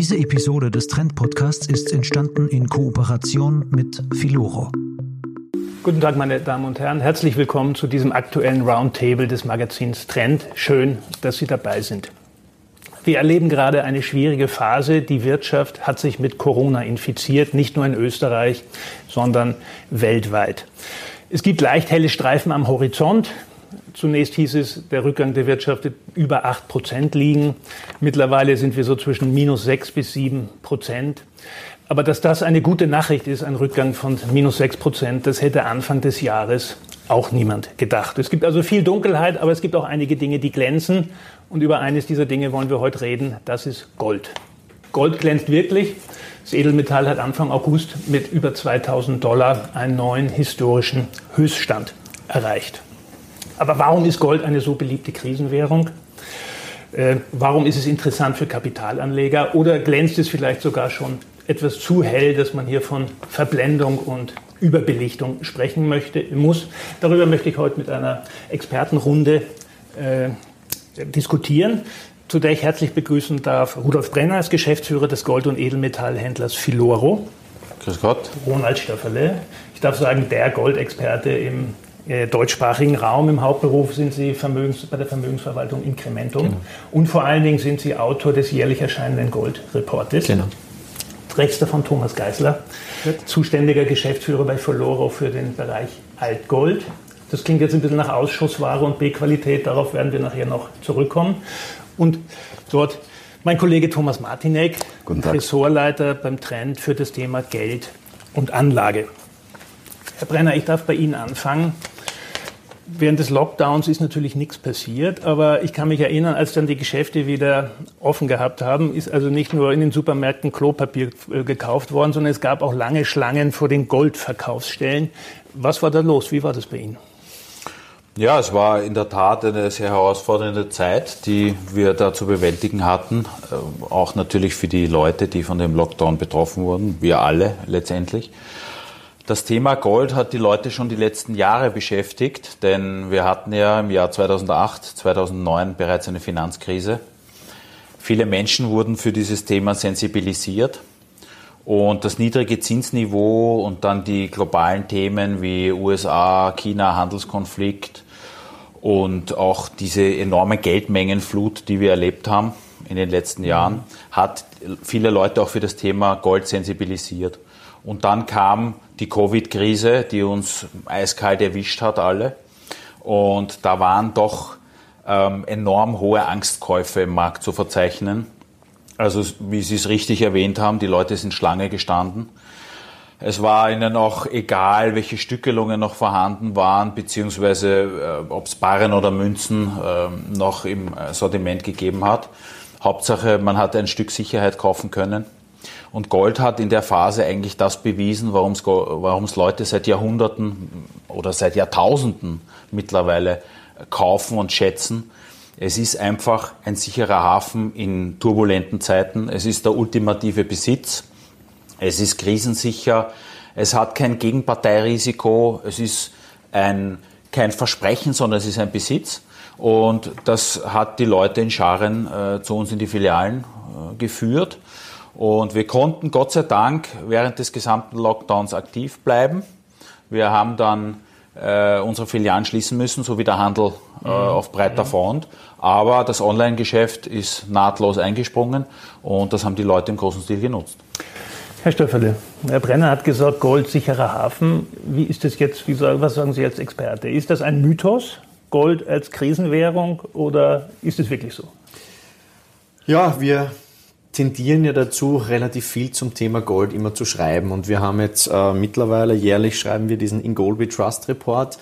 Diese Episode des Trend Podcasts ist entstanden in Kooperation mit Filoro. Guten Tag, meine Damen und Herren. Herzlich willkommen zu diesem aktuellen Roundtable des Magazins Trend. Schön, dass Sie dabei sind. Wir erleben gerade eine schwierige Phase. Die Wirtschaft hat sich mit Corona infiziert, nicht nur in Österreich, sondern weltweit. Es gibt leicht helle Streifen am Horizont. Zunächst hieß es, der Rückgang der Wirtschaft wird über 8 Prozent liegen. Mittlerweile sind wir so zwischen minus 6 bis 7 Prozent. Aber dass das eine gute Nachricht ist, ein Rückgang von minus 6 Prozent, das hätte Anfang des Jahres auch niemand gedacht. Es gibt also viel Dunkelheit, aber es gibt auch einige Dinge, die glänzen. Und über eines dieser Dinge wollen wir heute reden. Das ist Gold. Gold glänzt wirklich. Das Edelmetall hat Anfang August mit über 2000 Dollar einen neuen historischen Höchststand erreicht. Aber warum ist Gold eine so beliebte Krisenwährung? Äh, warum ist es interessant für Kapitalanleger? Oder glänzt es vielleicht sogar schon etwas zu hell, dass man hier von Verblendung und Überbelichtung sprechen möchte, muss? Darüber möchte ich heute mit einer Expertenrunde äh, diskutieren, zu der ich herzlich begrüßen darf Rudolf Brenner als Geschäftsführer des Gold- und Edelmetallhändlers Filoro. Grüß Gott. Ronald Stafferle. Ich darf sagen, der Goldexperte im deutschsprachigen Raum. Im Hauptberuf sind Sie Vermögens, bei der Vermögensverwaltung Incrementum. Genau. Und vor allen Dingen sind Sie Autor des jährlich erscheinenden Goldreportes. Genau. Rechts davon Thomas Geisler, zuständiger Geschäftsführer bei Foloro für den Bereich Altgold. Das klingt jetzt ein bisschen nach Ausschussware und B-Qualität, darauf werden wir nachher noch zurückkommen. Und dort mein Kollege Thomas Martinek, Ressortleiter beim Trend für das Thema Geld und Anlage. Herr Brenner, ich darf bei Ihnen anfangen. Während des Lockdowns ist natürlich nichts passiert, aber ich kann mich erinnern, als dann die Geschäfte wieder offen gehabt haben, ist also nicht nur in den Supermärkten Klopapier äh, gekauft worden, sondern es gab auch lange Schlangen vor den Goldverkaufsstellen. Was war da los? Wie war das bei Ihnen? Ja, es war in der Tat eine sehr herausfordernde Zeit, die wir da zu bewältigen hatten. Äh, auch natürlich für die Leute, die von dem Lockdown betroffen wurden, wir alle letztendlich. Das Thema Gold hat die Leute schon die letzten Jahre beschäftigt, denn wir hatten ja im Jahr 2008, 2009 bereits eine Finanzkrise. Viele Menschen wurden für dieses Thema sensibilisiert und das niedrige Zinsniveau und dann die globalen Themen wie USA, China, Handelskonflikt und auch diese enorme Geldmengenflut, die wir erlebt haben in den letzten Jahren, hat viele Leute auch für das Thema Gold sensibilisiert. Und dann kam die Covid-Krise, die uns eiskalt erwischt hat, alle. Und da waren doch ähm, enorm hohe Angstkäufe im Markt zu verzeichnen. Also, wie Sie es richtig erwähnt haben, die Leute sind Schlange gestanden. Es war ihnen auch egal, welche Stückelungen noch vorhanden waren, beziehungsweise äh, ob es Barren oder Münzen äh, noch im Sortiment gegeben hat. Hauptsache, man hat ein Stück Sicherheit kaufen können. Und Gold hat in der Phase eigentlich das bewiesen, warum es Leute seit Jahrhunderten oder seit Jahrtausenden mittlerweile kaufen und schätzen. Es ist einfach ein sicherer Hafen in turbulenten Zeiten. Es ist der ultimative Besitz. Es ist krisensicher. Es hat kein Gegenparteirisiko. Es ist ein, kein Versprechen, sondern es ist ein Besitz. Und das hat die Leute in Scharen äh, zu uns in die Filialen äh, geführt. Und wir konnten Gott sei Dank während des gesamten Lockdowns aktiv bleiben. Wir haben dann äh, unsere Filialen schließen müssen, so wie der Handel äh, mhm. auf breiter Front. Aber das Online-Geschäft ist nahtlos eingesprungen und das haben die Leute im großen Stil genutzt. Herr Stöfferle, Herr Brenner hat gesagt, Gold sicherer Hafen. Wie ist das jetzt, wie, was sagen Sie als Experte? Ist das ein Mythos, Gold als Krisenwährung oder ist es wirklich so? Ja, wir tendieren ja dazu, relativ viel zum Thema Gold immer zu schreiben. Und wir haben jetzt äh, mittlerweile jährlich schreiben wir diesen Ingolby Trust Report.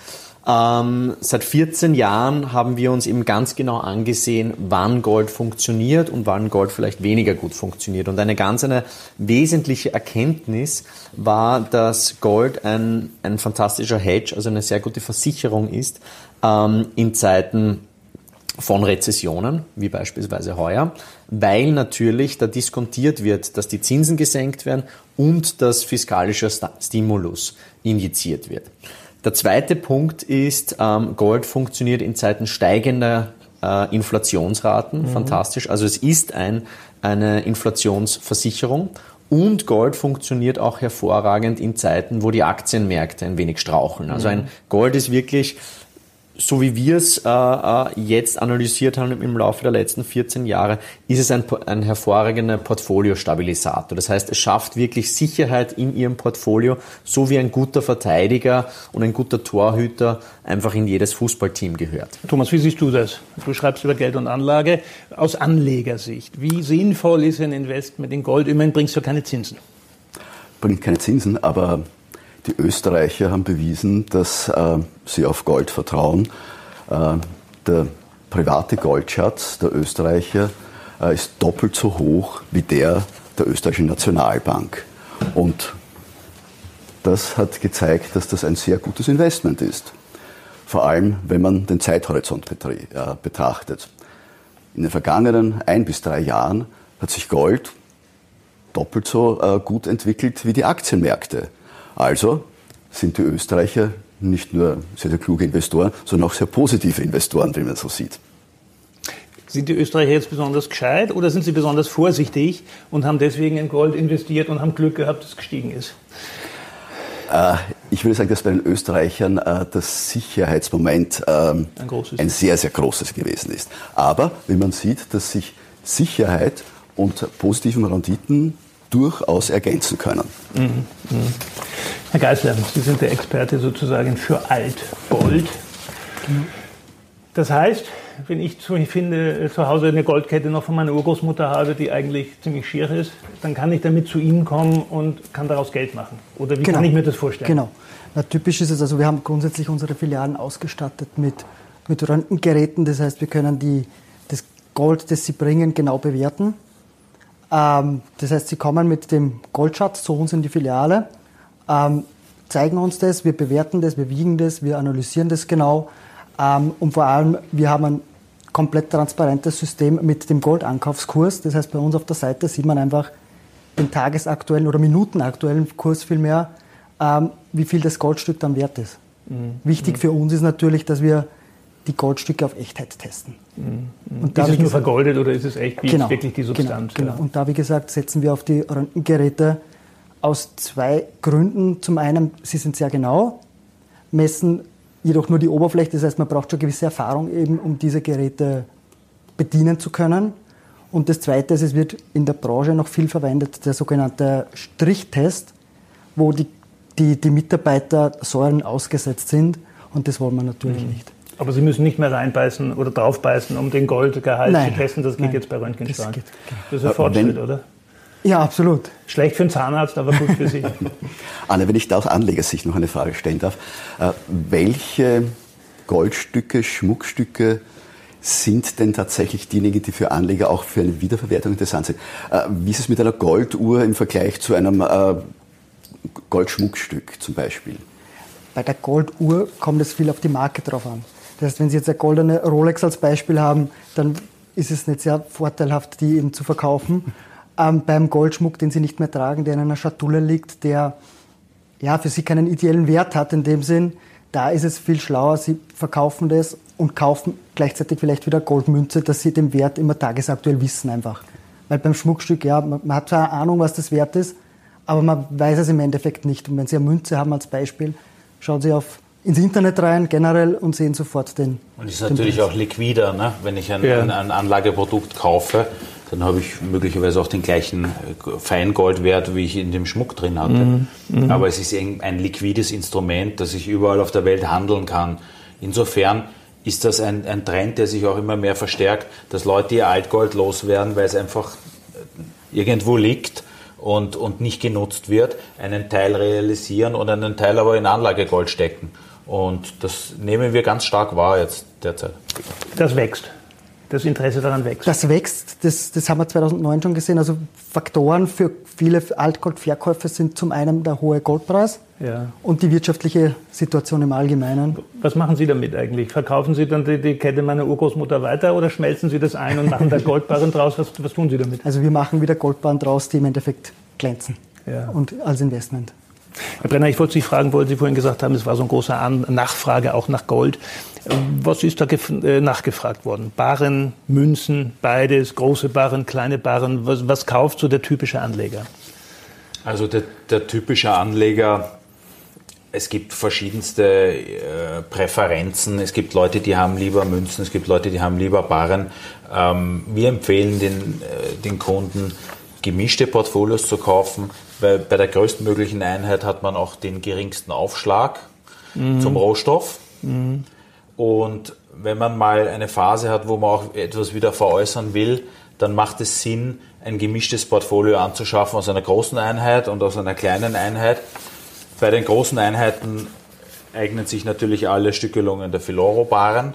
Ähm, seit 14 Jahren haben wir uns eben ganz genau angesehen, wann Gold funktioniert und wann Gold vielleicht weniger gut funktioniert. Und eine ganz eine wesentliche Erkenntnis war, dass Gold ein, ein fantastischer Hedge, also eine sehr gute Versicherung ist ähm, in Zeiten von Rezessionen, wie beispielsweise heuer, weil natürlich da diskontiert wird, dass die Zinsen gesenkt werden und dass fiskalischer Stimulus injiziert wird. Der zweite Punkt ist, ähm, Gold funktioniert in Zeiten steigender äh, Inflationsraten, mhm. fantastisch. Also es ist ein eine Inflationsversicherung. Und Gold funktioniert auch hervorragend in Zeiten, wo die Aktienmärkte ein wenig straucheln. Also ein Gold ist wirklich so wie wir es äh, äh, jetzt analysiert haben im Laufe der letzten 14 Jahre, ist es ein, ein hervorragender Portfoliostabilisator. Das heißt, es schafft wirklich Sicherheit in Ihrem Portfolio, so wie ein guter Verteidiger und ein guter Torhüter einfach in jedes Fußballteam gehört. Thomas, wie siehst du das? Du schreibst über Geld und Anlage aus Anlegersicht. Wie sinnvoll ist ein Investment in Gold? Immerhin bringst du keine Zinsen. Bringt keine Zinsen, aber die Österreicher haben bewiesen, dass äh, sie auf Gold vertrauen. Äh, der private Goldschatz der Österreicher äh, ist doppelt so hoch wie der der österreichischen Nationalbank. Und das hat gezeigt, dass das ein sehr gutes Investment ist. Vor allem, wenn man den Zeithorizont äh, betrachtet. In den vergangenen ein bis drei Jahren hat sich Gold doppelt so äh, gut entwickelt wie die Aktienmärkte. Also sind die Österreicher nicht nur sehr, sehr kluge Investoren, sondern auch sehr positive Investoren, wie man so sieht. Sind die Österreicher jetzt besonders gescheit oder sind sie besonders vorsichtig und haben deswegen in Gold investiert und haben Glück gehabt, dass es gestiegen ist? Äh, ich würde sagen, dass bei den Österreichern äh, das Sicherheitsmoment ähm, ein, ein, sehr, sehr großes gewesen ist. Aber wenn man sieht, dass sich Sicherheit und positiven Renditen durchaus ergänzen können. Mhm. Mhm. Herr Geisler, Sie sind der Experte sozusagen für Altgold. Das heißt, wenn ich zu, ich finde, zu Hause eine Goldkette noch von meiner Urgroßmutter habe, die eigentlich ziemlich schier ist, dann kann ich damit zu Ihnen kommen und kann daraus Geld machen. Oder wie genau. kann ich mir das vorstellen? Genau. Na, typisch ist es, also wir haben grundsätzlich unsere Filialen ausgestattet mit, mit Röntgengeräten. Das heißt, wir können die, das Gold, das Sie bringen, genau bewerten. Ähm, das heißt, sie kommen mit dem Goldschatz zu uns in die Filiale, ähm, zeigen uns das, wir bewerten das, wir wiegen das, wir analysieren das genau ähm, und vor allem, wir haben ein komplett transparentes System mit dem Goldankaufskurs. Das heißt, bei uns auf der Seite sieht man einfach den tagesaktuellen oder minutenaktuellen Kurs vielmehr, wie viel das Goldstück dann wert ist. Mhm. Wichtig mhm. für uns ist natürlich, dass wir die Goldstücke auf Echtheit testen. Mhm. Und ist es nur vergoldet oder ist es echt? Wie genau, ist wirklich die genau, Substanz? Genau, genau. Und da, wie gesagt, setzen wir auf die Röntgengeräte aus zwei Gründen. Zum einen, sie sind sehr genau, messen jedoch nur die Oberfläche. Das heißt, man braucht schon gewisse Erfahrung eben, um diese Geräte bedienen zu können. Und das Zweite ist, es wird in der Branche noch viel verwendet, der sogenannte Strichtest, wo die, die, die Mitarbeiter Säuren ausgesetzt sind. Und das wollen wir natürlich mhm. nicht. Aber Sie müssen nicht mehr reinbeißen oder draufbeißen, um den Goldgehalt nein, zu testen. Das geht nein, jetzt bei Röntgenstrahlen. Das, genau. das ist ein Fortschritt, wenn, oder? Ja, absolut. Schlecht für den Zahnarzt, aber gut für Sie. Anne, wenn ich da aus Anlegersicht noch eine Frage stellen darf. Äh, welche Goldstücke, Schmuckstücke sind denn tatsächlich diejenigen, die für Anleger auch für eine Wiederverwertung interessant sind? Äh, wie ist es mit einer Golduhr im Vergleich zu einem äh, Goldschmuckstück zum Beispiel? Bei der Golduhr kommt es viel auf die Marke drauf an. Das heißt, wenn Sie jetzt eine goldene Rolex als Beispiel haben, dann ist es nicht sehr vorteilhaft, die eben zu verkaufen. Ähm, beim Goldschmuck, den Sie nicht mehr tragen, der in einer Schatulle liegt, der ja für Sie keinen ideellen Wert hat in dem Sinn, da ist es viel schlauer, Sie verkaufen das und kaufen gleichzeitig vielleicht wieder Goldmünze, dass Sie den Wert immer tagesaktuell wissen einfach. Weil beim Schmuckstück, ja, man, man hat zwar eine Ahnung, was das wert ist, aber man weiß es im Endeffekt nicht. Und wenn Sie eine Münze haben als Beispiel, schauen Sie auf ins Internet rein generell und sehen sofort den. Und ist natürlich Preis. auch liquider, ne? wenn ich ein, ja. ein, ein, Anlageprodukt kaufe, dann habe ich möglicherweise auch den gleichen äh, Feingoldwert, wie ich in dem Schmuck drin hatte. Mhm. Mhm. Aber es ist ein liquides Instrument, das ich überall auf der Welt handeln kann. Insofern ist das ein, ein Trend, der sich auch immer mehr verstärkt, dass Leute ihr Altgold loswerden, weil es einfach irgendwo liegt und, und nicht genutzt wird, einen Teil realisieren und einen Teil aber in Anlagegold stecken. Und das nehmen wir ganz stark wahr jetzt derzeit. Das wächst. Das Interesse daran wächst. Das wächst. Das, das haben wir 2009 schon gesehen. Also Faktoren für viele Altgoldverkäufe sind zum einen der hohe Goldpreis ja. und die wirtschaftliche Situation im Allgemeinen. Was machen Sie damit eigentlich? Verkaufen Sie dann die, die Kette meiner Urgroßmutter weiter oder schmelzen Sie das ein und machen da Goldbarren draus? Was, was tun Sie damit? Also wir machen wieder Goldbarren draus, die im Endeffekt glänzen ja. und als Investment. Herr Brenner, ich wollte Sie fragen, weil Sie vorhin gesagt haben, es war so eine große Nachfrage auch nach Gold. Was ist da äh, nachgefragt worden? Barren, Münzen, beides, große Barren, kleine Barren. Was, was kauft so der typische Anleger? Also der, der typische Anleger, es gibt verschiedenste äh, Präferenzen. Es gibt Leute, die haben lieber Münzen, es gibt Leute, die haben lieber Barren. Ähm, wir empfehlen den, äh, den Kunden, gemischte Portfolios zu kaufen, weil bei der größtmöglichen Einheit hat man auch den geringsten Aufschlag mhm. zum Rohstoff. Mhm. Und wenn man mal eine Phase hat, wo man auch etwas wieder veräußern will, dann macht es Sinn, ein gemischtes Portfolio anzuschaffen aus einer großen Einheit und aus einer kleinen Einheit. Bei den großen Einheiten eignen sich natürlich alle Stückelungen der Filoro-Baren.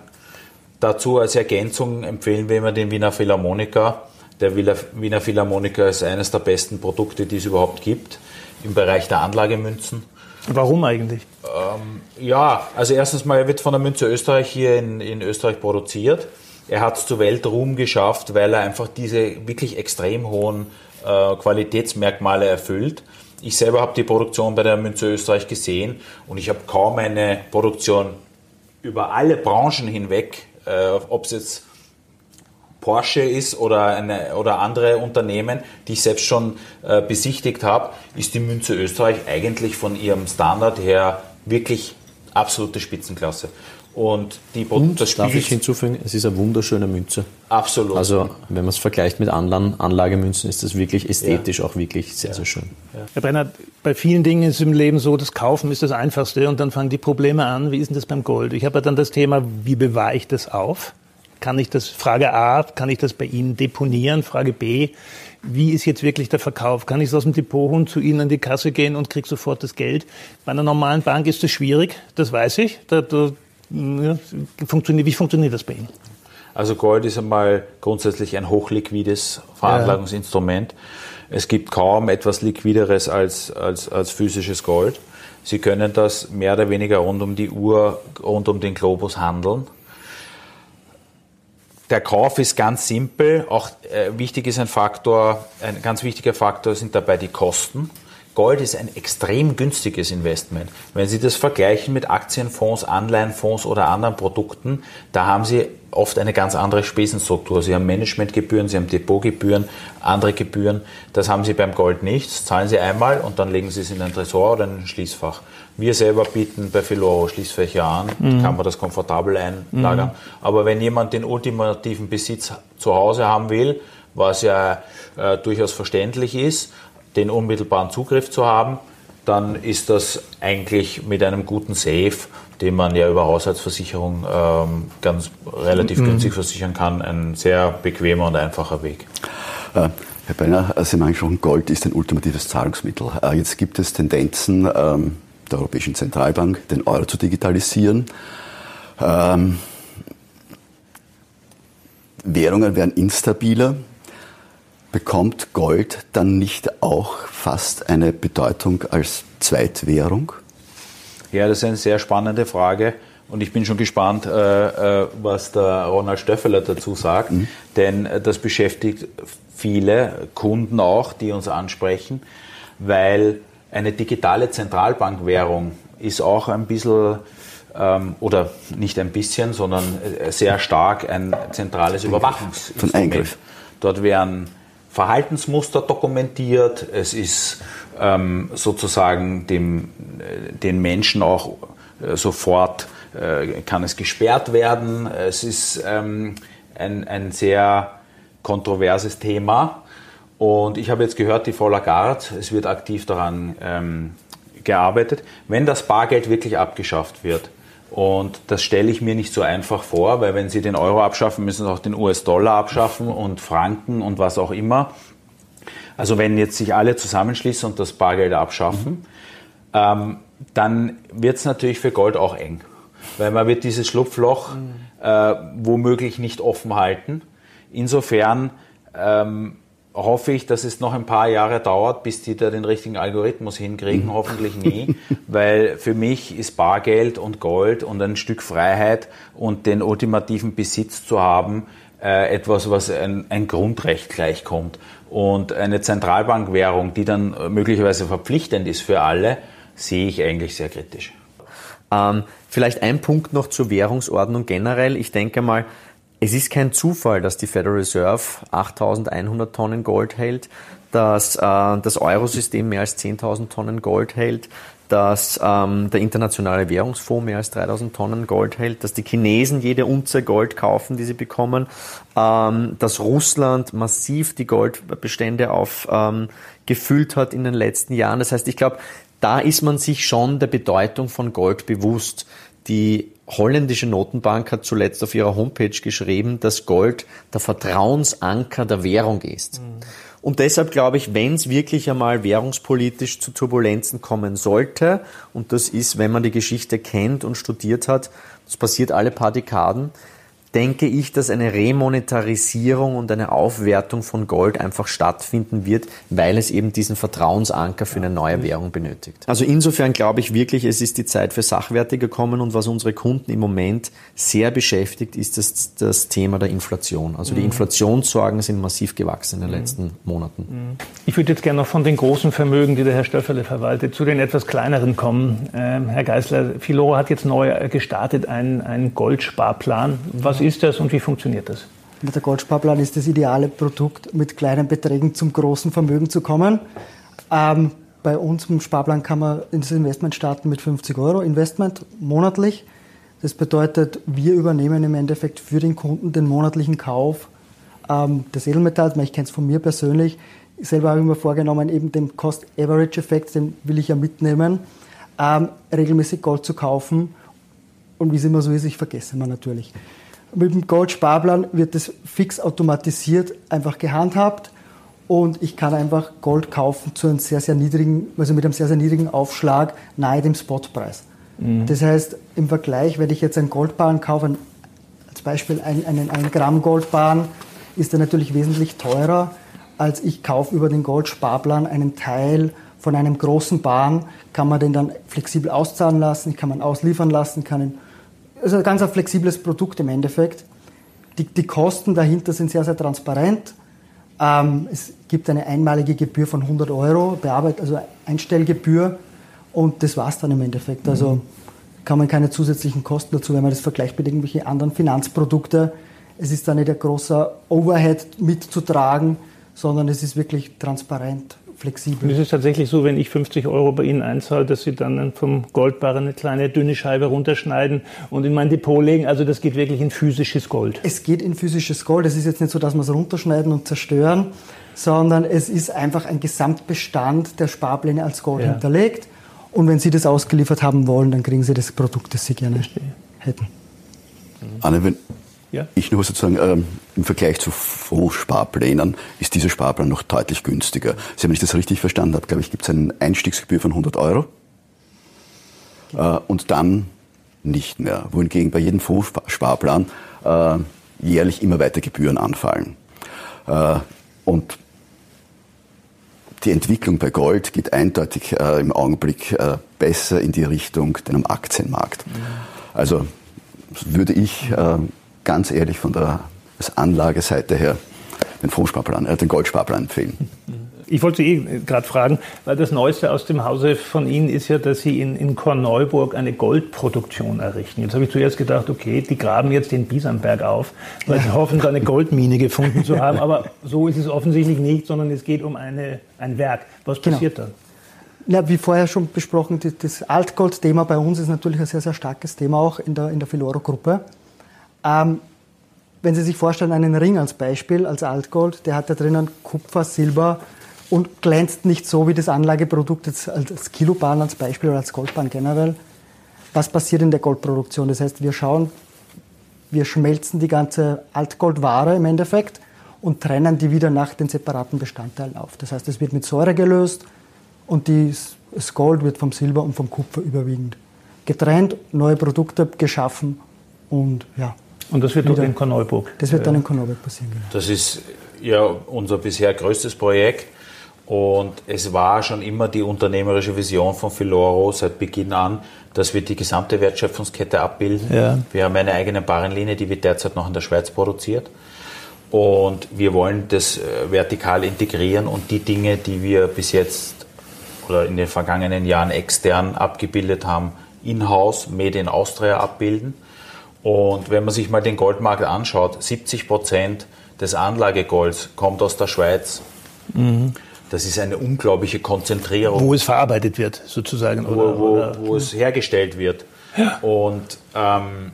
Dazu als Ergänzung empfehlen wir immer den Wiener Philharmoniker. Der Wiener Philharmoniker ist eines der besten Produkte, die es überhaupt gibt im Bereich der Anlagemünzen. Warum eigentlich? Ähm, ja, also erstens mal, er wird von der Münze Österreich hier in, in Österreich produziert. Er hat es zu Weltruhm geschafft, weil er einfach diese wirklich extrem hohen äh, Qualitätsmerkmale erfüllt. Ich selber habe die Produktion bei der Münze Österreich gesehen und ich habe kaum eine Produktion über alle Branchen hinweg, äh, ob es jetzt Porsche ist oder, eine, oder andere Unternehmen, die ich selbst schon äh, besichtigt habe, ist die Münze Österreich eigentlich von ihrem Standard her wirklich absolute Spitzenklasse. Und die Und, das darf ich hinzufügen, es ist eine wunderschöne Münze. Absolut. Also wenn man es vergleicht mit anderen Anlagemünzen, ist das wirklich ästhetisch ja. auch wirklich sehr, sehr schön. Ja. Herr Brenner, bei vielen Dingen ist im Leben so, das Kaufen ist das Einfachste und dann fangen die Probleme an. Wie ist denn das beim Gold? Ich habe ja dann das Thema, wie bewahre ich das auf? Kann ich das, Frage A, kann ich das bei Ihnen deponieren? Frage B, wie ist jetzt wirklich der Verkauf? Kann ich es aus dem Depot holen, zu Ihnen an die Kasse gehen und kriege sofort das Geld? Bei einer normalen Bank ist das schwierig, das weiß ich. Da, da, ja, funktioniert, wie funktioniert das bei Ihnen? Also Gold ist einmal grundsätzlich ein hochliquides Veranlagungsinstrument. Ja. Es gibt kaum etwas liquideres als, als, als physisches Gold. Sie können das mehr oder weniger rund um die Uhr, rund um den Globus handeln. Der Kauf ist ganz simpel. Auch äh, wichtig ist ein Faktor, ein ganz wichtiger Faktor sind dabei die Kosten. Gold ist ein extrem günstiges Investment. Wenn Sie das vergleichen mit Aktienfonds, Anleihenfonds oder anderen Produkten, da haben Sie oft eine ganz andere Spesenstruktur. Sie haben Managementgebühren, Sie haben Depotgebühren, andere Gebühren. Das haben Sie beim Gold nicht. Das zahlen Sie einmal und dann legen Sie es in ein Tresor oder in ein Schließfach. Wir selber bieten bei Filoro Schließfächer an, mhm. kann man das komfortabel einlagern. Mhm. Aber wenn jemand den ultimativen Besitz zu Hause haben will, was ja äh, durchaus verständlich ist, den unmittelbaren Zugriff zu haben, dann ist das eigentlich mit einem guten Safe, den man ja über Haushaltsversicherung ähm, ganz relativ mhm. günstig versichern kann, ein sehr bequemer und einfacher Weg. Äh, Herr Beiner, Sie meinen schon, Gold ist ein ultimatives Zahlungsmittel. Äh, jetzt gibt es Tendenzen ähm, der Europäischen Zentralbank, den Euro zu digitalisieren. Ähm, Währungen werden instabiler bekommt Gold dann nicht auch fast eine Bedeutung als Zweitwährung? Ja, das ist eine sehr spannende Frage. Und ich bin schon gespannt, äh, äh, was der Ronald Stöffeler dazu sagt, mhm. denn äh, das beschäftigt viele Kunden auch, die uns ansprechen, weil eine digitale Zentralbankwährung ist auch ein bisschen ähm, oder nicht ein bisschen, sondern sehr stark ein zentrales Überwachungsinstrument. Von Eingriff. Dort werden Verhaltensmuster dokumentiert, es ist ähm, sozusagen dem, äh, den Menschen auch äh, sofort, äh, kann es gesperrt werden. Es ist ähm, ein, ein sehr kontroverses Thema. Und ich habe jetzt gehört, die Frau Lagarde, es wird aktiv daran ähm, gearbeitet, wenn das Bargeld wirklich abgeschafft wird, und das stelle ich mir nicht so einfach vor, weil wenn Sie den Euro abschaffen, müssen Sie auch den US-Dollar abschaffen und Franken und was auch immer. Also wenn jetzt sich alle zusammenschließen und das Bargeld abschaffen, mhm. ähm, dann wird es natürlich für Gold auch eng. Weil man wird dieses Schlupfloch mhm. äh, womöglich nicht offen halten. Insofern ähm, hoffe ich, dass es noch ein paar Jahre dauert, bis die da den richtigen Algorithmus hinkriegen. Mhm. Hoffentlich nie, weil für mich ist Bargeld und Gold und ein Stück Freiheit und den ultimativen Besitz zu haben, äh, etwas, was ein, ein Grundrecht gleichkommt. Und eine Zentralbankwährung, die dann möglicherweise verpflichtend ist für alle, sehe ich eigentlich sehr kritisch. Ähm, vielleicht ein Punkt noch zur Währungsordnung generell. Ich denke mal, es ist kein Zufall, dass die Federal Reserve 8100 Tonnen Gold hält, dass äh, das Eurosystem mehr als 10.000 Tonnen Gold hält, dass ähm, der Internationale Währungsfonds mehr als 3000 Tonnen Gold hält, dass die Chinesen jede Unze Gold kaufen, die sie bekommen, ähm, dass Russland massiv die Goldbestände aufgefüllt ähm, hat in den letzten Jahren. Das heißt, ich glaube, da ist man sich schon der Bedeutung von Gold bewusst. Die holländische Notenbank hat zuletzt auf ihrer Homepage geschrieben, dass Gold der Vertrauensanker der Währung ist. Mhm. Und deshalb glaube ich, wenn es wirklich einmal währungspolitisch zu Turbulenzen kommen sollte, und das ist, wenn man die Geschichte kennt und studiert hat, das passiert alle paar Dekaden, denke ich, dass eine Remonetarisierung und eine Aufwertung von Gold einfach stattfinden wird, weil es eben diesen Vertrauensanker für eine neue Währung benötigt. Also insofern glaube ich wirklich, es ist die Zeit für Sachwerte gekommen und was unsere Kunden im Moment sehr beschäftigt, ist das, das Thema der Inflation. Also die mhm. Inflationssorgen sind massiv gewachsen in den mhm. letzten Monaten. Mhm. Ich würde jetzt gerne noch von den großen Vermögen, die der Herr Stöfferle verwaltet, zu den etwas kleineren kommen. Ähm, Herr Geisler, Filoro hat jetzt neu gestartet einen, einen Goldsparplan. Was ist das und wie funktioniert das? Der Goldsparplan ist das ideale Produkt, mit kleinen Beträgen zum großen Vermögen zu kommen. Ähm, bei uns im Sparplan kann man in das Investment starten mit 50 Euro Investment monatlich. Das bedeutet, wir übernehmen im Endeffekt für den Kunden den monatlichen Kauf ähm, des Edelmetalls. Ich kenne es von mir persönlich. Ich selber habe ich mir vorgenommen, eben den Cost-Average-Effekt, den will ich ja mitnehmen, ähm, regelmäßig Gold zu kaufen. Und wie es immer so ist, ich vergesse man natürlich. Mit dem Gold-Sparplan wird das fix automatisiert einfach gehandhabt und ich kann einfach Gold kaufen zu einem sehr, sehr niedrigen, also mit einem sehr, sehr niedrigen Aufschlag nahe dem Spotpreis. Mhm. Das heißt, im Vergleich, wenn ich jetzt einen Goldbahn kaufe, als Beispiel einen, einen, einen Gramm Goldbahn, ist der natürlich wesentlich teurer, als ich kaufe über den Goldsparplan einen Teil von einem großen Bahn, kann man den dann flexibel auszahlen lassen, kann man ausliefern lassen, kann ihn also ein ganz ein flexibles Produkt im Endeffekt. Die, die Kosten dahinter sind sehr, sehr transparent. Ähm, es gibt eine einmalige Gebühr von 100 Euro, Bearbeit also Einstellgebühr und das war es dann im Endeffekt. Also kann man keine zusätzlichen Kosten dazu, wenn man das vergleicht mit irgendwelchen anderen Finanzprodukten. Es ist da nicht ein großer Overhead mitzutragen, sondern es ist wirklich transparent flexibel. Und es ist tatsächlich so, wenn ich 50 Euro bei Ihnen einzahle, dass Sie dann vom Goldbarren eine kleine dünne Scheibe runterschneiden und in mein Depot legen. Also das geht wirklich in physisches Gold. Es geht in physisches Gold. Es ist jetzt nicht so, dass wir es runterschneiden und zerstören, sondern es ist einfach ein Gesamtbestand der Sparpläne als Gold ja. hinterlegt. Und wenn Sie das ausgeliefert haben wollen, dann kriegen Sie das Produkt, das Sie gerne Verstehe. hätten. Anne, wenn, ja. Ich nur sozusagen, ähm, im Vergleich zu Fondssparplänen ist dieser Sparplan noch deutlich günstiger. Sie haben, wenn ich das richtig verstanden habe, glaube ich, gibt es eine Einstiegsgebühr von 100 Euro äh, und dann nicht mehr. Wohingegen bei jedem Fondssparplan äh, jährlich immer weiter Gebühren anfallen. Äh, und die Entwicklung bei Gold geht eindeutig äh, im Augenblick äh, besser in die Richtung dem Aktienmarkt. Mhm. Also würde ich äh, ganz ehrlich von der Anlageseite her den Fondssparplan, äh, den Goldsparplan empfehlen. Ich wollte Sie eh gerade fragen, weil das Neueste aus dem Hause von Ihnen ist ja, dass Sie in, in Korneuburg eine Goldproduktion errichten. Jetzt habe ich zuerst gedacht, okay, die graben jetzt den Bisamberg auf, weil sie hoffen, da eine Goldmine gefunden zu haben. Aber so ist es offensichtlich nicht, sondern es geht um eine, ein Werk. Was genau. passiert genau. dann? Ja, wie vorher schon besprochen, das Altgold-Thema bei uns ist natürlich ein sehr, sehr starkes Thema auch in der, in der Filoro-Gruppe. Ähm, wenn Sie sich vorstellen, einen Ring als Beispiel, als Altgold, der hat da drinnen Kupfer, Silber und glänzt nicht so wie das Anlageprodukt jetzt als Kilobahn als Beispiel oder als Goldbahn generell. Was passiert in der Goldproduktion? Das heißt, wir schauen, wir schmelzen die ganze Altgoldware im Endeffekt und trennen die wieder nach den separaten Bestandteilen auf. Das heißt, es wird mit Säure gelöst und das Gold wird vom Silber und vom Kupfer überwiegend getrennt, neue Produkte geschaffen und ja, und das wird wieder, in Korneuburg? Das wird dann in Korneuburg passieren, genau. Das ist ja unser bisher größtes Projekt. Und es war schon immer die unternehmerische Vision von Filoro seit Beginn an, dass wir die gesamte Wertschöpfungskette abbilden. Ja. Wir haben eine eigene Barrenlinie, die wird derzeit noch in der Schweiz produziert. Und wir wollen das äh, vertikal integrieren und die Dinge, die wir bis jetzt oder in den vergangenen Jahren extern abgebildet haben, in-house, Made in Austria abbilden. Und wenn man sich mal den Goldmarkt anschaut, 70 Prozent des Anlagegolds kommt aus der Schweiz. Mhm. Das ist eine unglaubliche Konzentrierung. Wo es verarbeitet wird, sozusagen. Oder, wo, wo, oder, wo es hergestellt wird. Ja. Und ähm,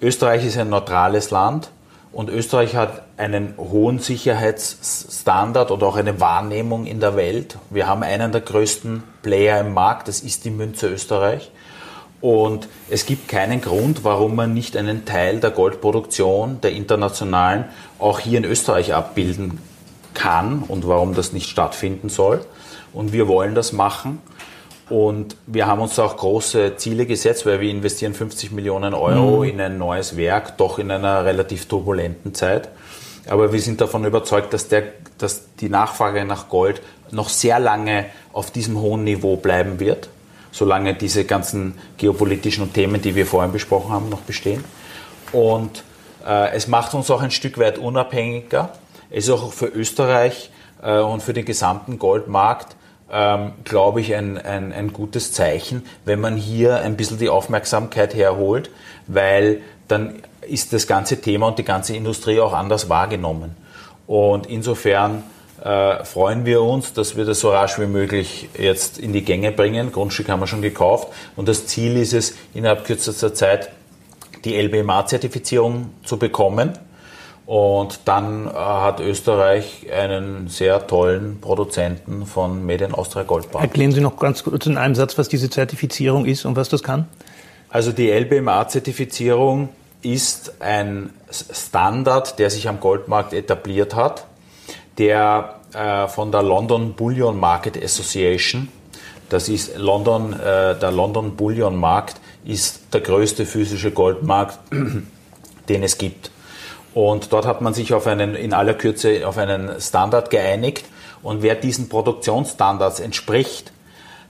Österreich ist ein neutrales Land und Österreich hat einen hohen Sicherheitsstandard und auch eine Wahrnehmung in der Welt. Wir haben einen der größten Player im Markt, das ist die Münze Österreich. Und es gibt keinen Grund, warum man nicht einen Teil der Goldproduktion, der internationalen, auch hier in Österreich abbilden kann und warum das nicht stattfinden soll. Und wir wollen das machen. Und wir haben uns auch große Ziele gesetzt, weil wir investieren 50 Millionen Euro mhm. in ein neues Werk, doch in einer relativ turbulenten Zeit. Aber wir sind davon überzeugt, dass, der, dass die Nachfrage nach Gold noch sehr lange auf diesem hohen Niveau bleiben wird, solange diese ganzen geopolitischen Themen, die wir vorhin besprochen haben, noch bestehen. Und äh, es macht uns auch ein Stück weit unabhängiger. Es ist auch für Österreich äh, und für den gesamten Goldmarkt ähm, glaube ich, ein, ein, ein gutes Zeichen, wenn man hier ein bisschen die Aufmerksamkeit herholt, weil dann ist das ganze Thema und die ganze Industrie auch anders wahrgenommen. Und insofern äh, freuen wir uns, dass wir das so rasch wie möglich jetzt in die Gänge bringen. Grundstück haben wir schon gekauft und das Ziel ist es, innerhalb kürzester Zeit die LBMA-Zertifizierung zu bekommen. Und dann äh, hat Österreich einen sehr tollen Produzenten von Made in Austria Goldbar. Erklären Sie noch ganz kurz in einem Satz, was diese Zertifizierung ist und was das kann? Also die LBMA-Zertifizierung ist ein Standard, der sich am Goldmarkt etabliert hat, der äh, von der London Bullion Market Association, das ist London, äh, der London Bullion Markt ist der größte physische Goldmarkt, den es gibt. Und dort hat man sich auf einen, in aller Kürze auf einen Standard geeinigt. Und wer diesen Produktionsstandards entspricht,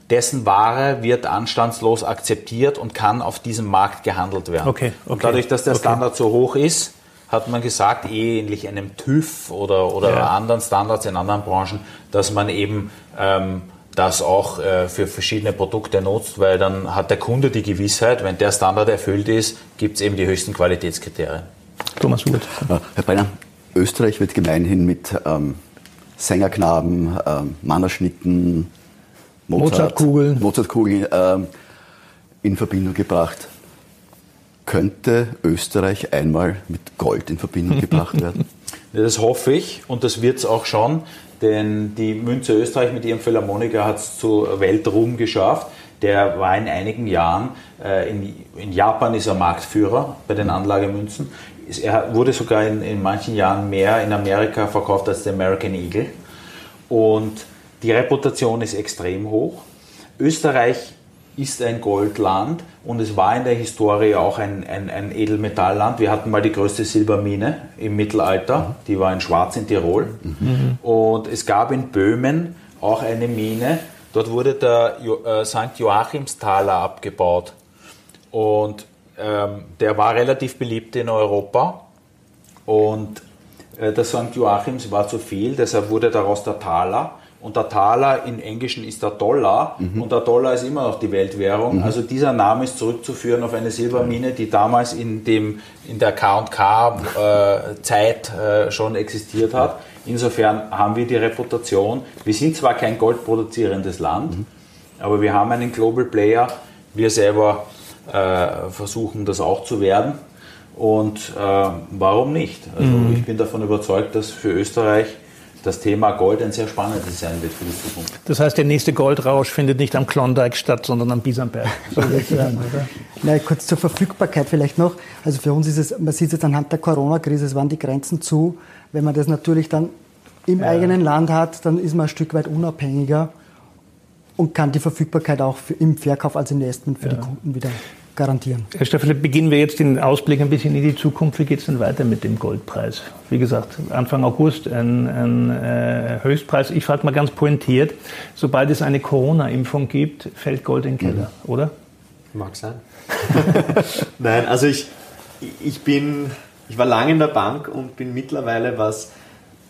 dessen Ware wird anstandslos akzeptiert und kann auf diesem Markt gehandelt werden. Okay, okay, und dadurch, dass der okay. Standard so hoch ist, hat man gesagt, eh ähnlich einem TÜV oder, oder ja. anderen Standards in anderen Branchen, dass man eben ähm, das auch äh, für verschiedene Produkte nutzt, weil dann hat der Kunde die Gewissheit, wenn der Standard erfüllt ist, gibt es eben die höchsten Qualitätskriterien. Thomas. Äh, Herr Brenner, Österreich wird gemeinhin mit ähm, Sängerknaben, ähm, Mannerschnitten, Mozart, Mozartkugeln, Mozartkugeln ähm, in Verbindung gebracht. Könnte Österreich einmal mit Gold in Verbindung gebracht werden? Das hoffe ich und das wird es auch schon, denn die Münze Österreich mit ihrem Philharmoniker hat es zu Weltruhm geschafft. Der war in einigen Jahren, äh, in, in Japan ist er Marktführer bei den Anlagemünzen er wurde sogar in, in manchen Jahren mehr in Amerika verkauft als der American Eagle. Und die Reputation ist extrem hoch. Österreich ist ein Goldland und es war in der Historie auch ein, ein, ein, Edelmetallland. Wir hatten mal die größte Silbermine im Mittelalter, die war in Schwarz in Tirol. Mhm. Und es gab in Böhmen auch eine Mine, dort wurde der äh, St. Joachimsthaler abgebaut. Und ähm, der war relativ beliebt in Europa und äh, der St. Joachims war zu viel, deshalb wurde daraus der Taler. Und der Taler im Englischen ist der Dollar mhm. und der Dollar ist immer noch die Weltwährung. Mhm. Also dieser Name ist zurückzuführen auf eine Silbermine, die damals in, dem, in der K&K-Zeit äh, äh, schon existiert hat. Insofern haben wir die Reputation, wir sind zwar kein goldproduzierendes Land, mhm. aber wir haben einen Global Player. Wir selber äh, versuchen, das auch zu werden. Und äh, warum nicht? Also mhm. ich bin davon überzeugt, dass für Österreich das Thema Gold ein sehr spannendes sein wird für die Zukunft. Das heißt, der nächste Goldrausch findet nicht am Klondike statt, sondern am. So oder? Na, kurz zur Verfügbarkeit vielleicht noch. Also für uns ist es, man sieht es jetzt anhand der Corona-Krise, es waren die Grenzen zu. Wenn man das natürlich dann im ja. eigenen Land hat, dann ist man ein Stück weit unabhängiger und kann die Verfügbarkeit auch für, im Verkauf als Investment für ja. die Kunden wieder garantieren. Herr Steffel, beginnen wir jetzt den Ausblick ein bisschen in die Zukunft. Wie geht es denn weiter mit dem Goldpreis? Wie gesagt, Anfang August ein, ein äh, Höchstpreis. Ich frage mal ganz pointiert, sobald es eine Corona-Impfung gibt, fällt Gold in den Keller, mhm. oder? Mag sein. Nein, also ich, ich bin, ich war lange in der Bank und bin mittlerweile, was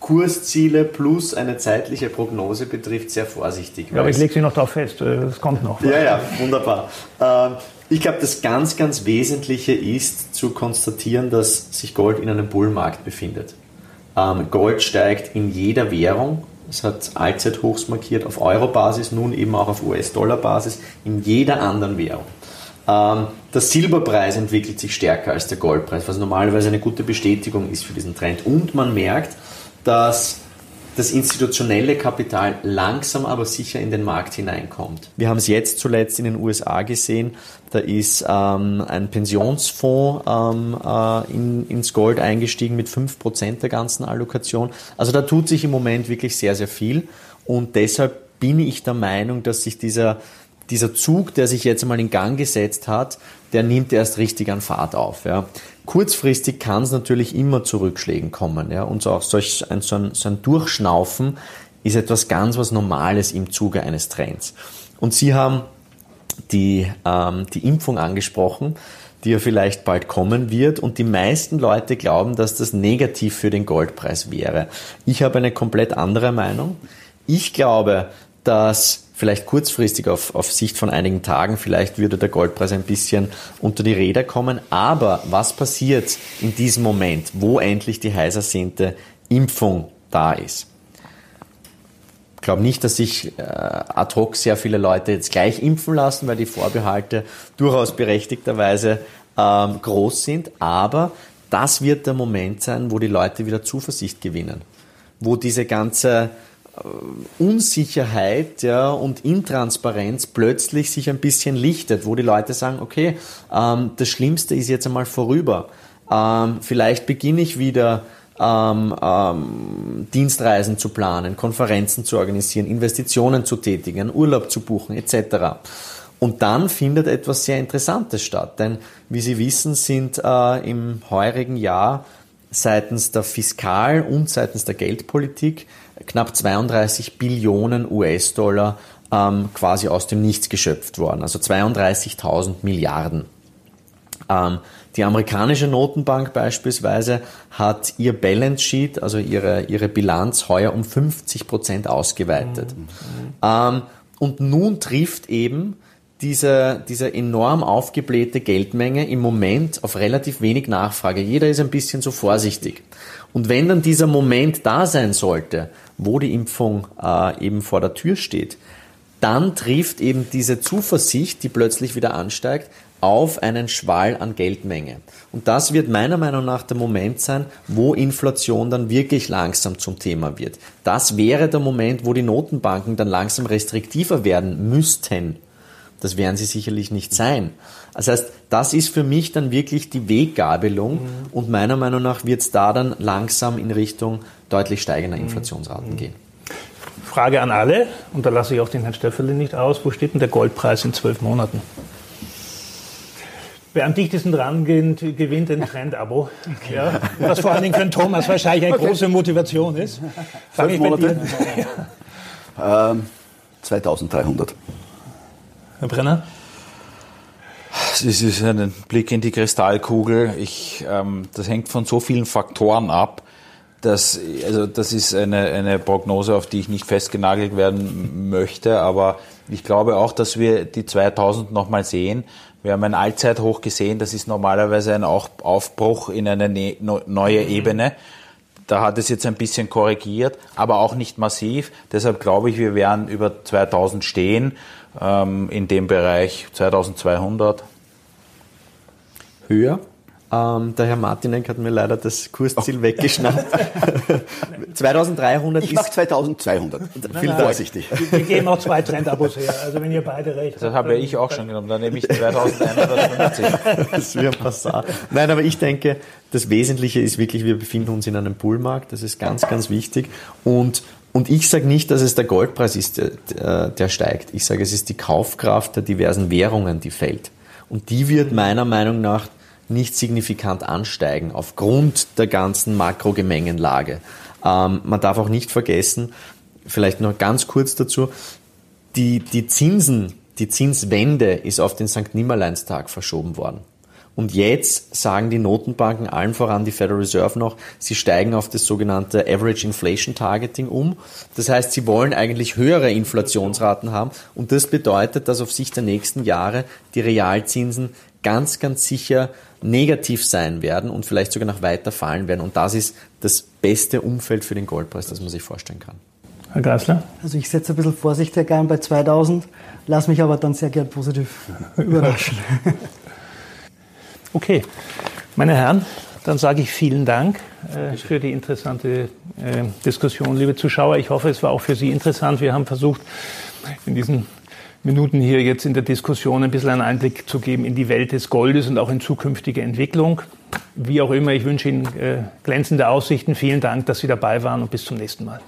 Kursziele plus eine zeitliche Prognose betrifft, sehr vorsichtig. Ja, aber ich lege Sie noch darauf fest, es kommt noch. Ja, ja, wunderbar. Ähm, ich glaube, das ganz, ganz Wesentliche ist zu konstatieren, dass sich Gold in einem Bullmarkt befindet. Ähm, Gold steigt in jeder Währung. Es hat Allzeithochs markiert auf Euro-Basis, nun eben auch auf US-Dollar-Basis, in jeder anderen Währung. Ähm, der Silberpreis entwickelt sich stärker als der Goldpreis, was normalerweise eine gute Bestätigung ist für diesen Trend. Und man merkt, dass das institutionelle Kapital langsam aber sicher in den Markt hineinkommt. Wir haben es jetzt zuletzt in den USA gesehen, da ist ähm, ein Pensionsfonds ähm, äh, in, ins Gold eingestiegen mit 5% der ganzen Allokation. Also da tut sich im Moment wirklich sehr, sehr viel und deshalb bin ich der Meinung, dass sich dieser, dieser Zug, der sich jetzt einmal in Gang gesetzt hat, der nimmt erst richtig an Fahrt auf. Ja. Kurzfristig kann es natürlich immer zu Rückschlägen kommen. Ja? Und so auch solch, ein, so, ein, so ein Durchschnaufen ist etwas ganz was Normales im Zuge eines Trends. Und Sie haben die, ähm, die Impfung angesprochen, die ja vielleicht bald kommen wird. Und die meisten Leute glauben, dass das negativ für den Goldpreis wäre. Ich habe eine komplett andere Meinung. Ich glaube, dass vielleicht kurzfristig auf, auf Sicht von einigen Tagen, vielleicht würde der Goldpreis ein bisschen unter die Räder kommen. Aber was passiert in diesem Moment, wo endlich die heiß ersehnte Impfung da ist? Ich glaube nicht, dass sich äh, ad hoc sehr viele Leute jetzt gleich impfen lassen, weil die Vorbehalte durchaus berechtigterweise ähm, groß sind. Aber das wird der Moment sein, wo die Leute wieder Zuversicht gewinnen. Wo diese ganze Unsicherheit ja, und Intransparenz plötzlich sich ein bisschen lichtet, wo die Leute sagen, okay, ähm, das Schlimmste ist jetzt einmal vorüber. Ähm, vielleicht beginne ich wieder ähm, ähm, Dienstreisen zu planen, Konferenzen zu organisieren, Investitionen zu tätigen, Urlaub zu buchen etc. Und dann findet etwas sehr Interessantes statt, denn wie Sie wissen, sind äh, im heurigen Jahr seitens der Fiskal- und seitens der Geldpolitik knapp 32 Billionen US-Dollar ähm, quasi aus dem Nichts geschöpft worden, also 32.000 Milliarden. Ähm, die amerikanische Notenbank beispielsweise hat ihr Balance Sheet, also ihre, ihre Bilanz, heuer um 50 Prozent ausgeweitet. Mhm. Ähm, und nun trifft eben diese, diese enorm aufgeblähte Geldmenge im Moment auf relativ wenig Nachfrage. Jeder ist ein bisschen so vorsichtig. Und wenn dann dieser Moment da sein sollte, wo die Impfung äh, eben vor der Tür steht, dann trifft eben diese Zuversicht, die plötzlich wieder ansteigt, auf einen Schwall an Geldmenge. Und das wird meiner Meinung nach der Moment sein, wo Inflation dann wirklich langsam zum Thema wird. Das wäre der Moment, wo die Notenbanken dann langsam restriktiver werden müssten. Das werden sie sicherlich nicht sein. Das heißt, das ist für mich dann wirklich die Weggabelung mhm. und meiner Meinung nach wird es da dann langsam in Richtung deutlich steigender mhm. Inflationsraten mhm. gehen. Frage an alle, und da lasse ich auch den Herrn Stöfferle nicht aus, wo steht denn der Goldpreis in zwölf Monaten? Wer am dichtesten dran geht, gewinnt ein Trend-Abo. Okay. Ja, was vor allen Dingen für Thomas wahrscheinlich eine okay. große Motivation ist. Fange ich Monate? dir. Ähm, 2300. Herr Brenner? Es ist ein Blick in die Kristallkugel. Ich, ähm, das hängt von so vielen Faktoren ab. dass, also das ist eine, eine Prognose, auf die ich nicht festgenagelt werden möchte, aber ich glaube auch, dass wir die 2000 nochmal sehen. Wir haben ein Allzeithoch gesehen, das ist normalerweise ein Aufbruch in eine ne, neue Ebene. Da hat es jetzt ein bisschen korrigiert, aber auch nicht massiv. Deshalb glaube ich, wir werden über 2000 stehen ähm, in dem Bereich 2200. Höher? Ähm, der Herr Martinek hat mir leider das Kursziel oh. weggeschnappt. 2300 ich ist... 2200. Viel vorsichtig. Wir geben auch zwei Trendabos her, also wenn ihr beide recht habt. Das habe ich auch schon genommen, dann nehme ich 2150. das ein Passat. Nein, aber ich denke, das Wesentliche ist wirklich, wir befinden uns in einem Bullmarkt, das ist ganz, ganz wichtig und und ich sage nicht, dass es der Goldpreis ist, der, der steigt. Ich sage, es ist die Kaufkraft der diversen Währungen, die fällt. Und die wird meiner Meinung nach nicht signifikant ansteigen aufgrund der ganzen Makrogemengenlage. Ähm, man darf auch nicht vergessen, vielleicht noch ganz kurz dazu, die, die Zinsen, die Zinswende ist auf den St. Nimmerleinstag verschoben worden. Und jetzt sagen die Notenbanken, allen voran die Federal Reserve noch, sie steigen auf das sogenannte Average Inflation Targeting um. Das heißt, sie wollen eigentlich höhere Inflationsraten haben. Und das bedeutet, dass auf Sicht der nächsten Jahre die Realzinsen ganz, ganz sicher negativ sein werden und vielleicht sogar noch weiter fallen werden. Und das ist das beste Umfeld für den Goldpreis, das man sich vorstellen kann. Herr Geisler? Also ich setze ein bisschen Vorsicht Herr gern bei 2000, lasse mich aber dann sehr gern positiv überraschen. Okay, meine Herren, dann sage ich vielen Dank äh, für die interessante äh, Diskussion, liebe Zuschauer. Ich hoffe, es war auch für Sie interessant. Wir haben versucht, in diesen Minuten hier jetzt in der Diskussion ein bisschen einen Einblick zu geben in die Welt des Goldes und auch in zukünftige Entwicklung. Wie auch immer, ich wünsche Ihnen äh, glänzende Aussichten. Vielen Dank, dass Sie dabei waren und bis zum nächsten Mal.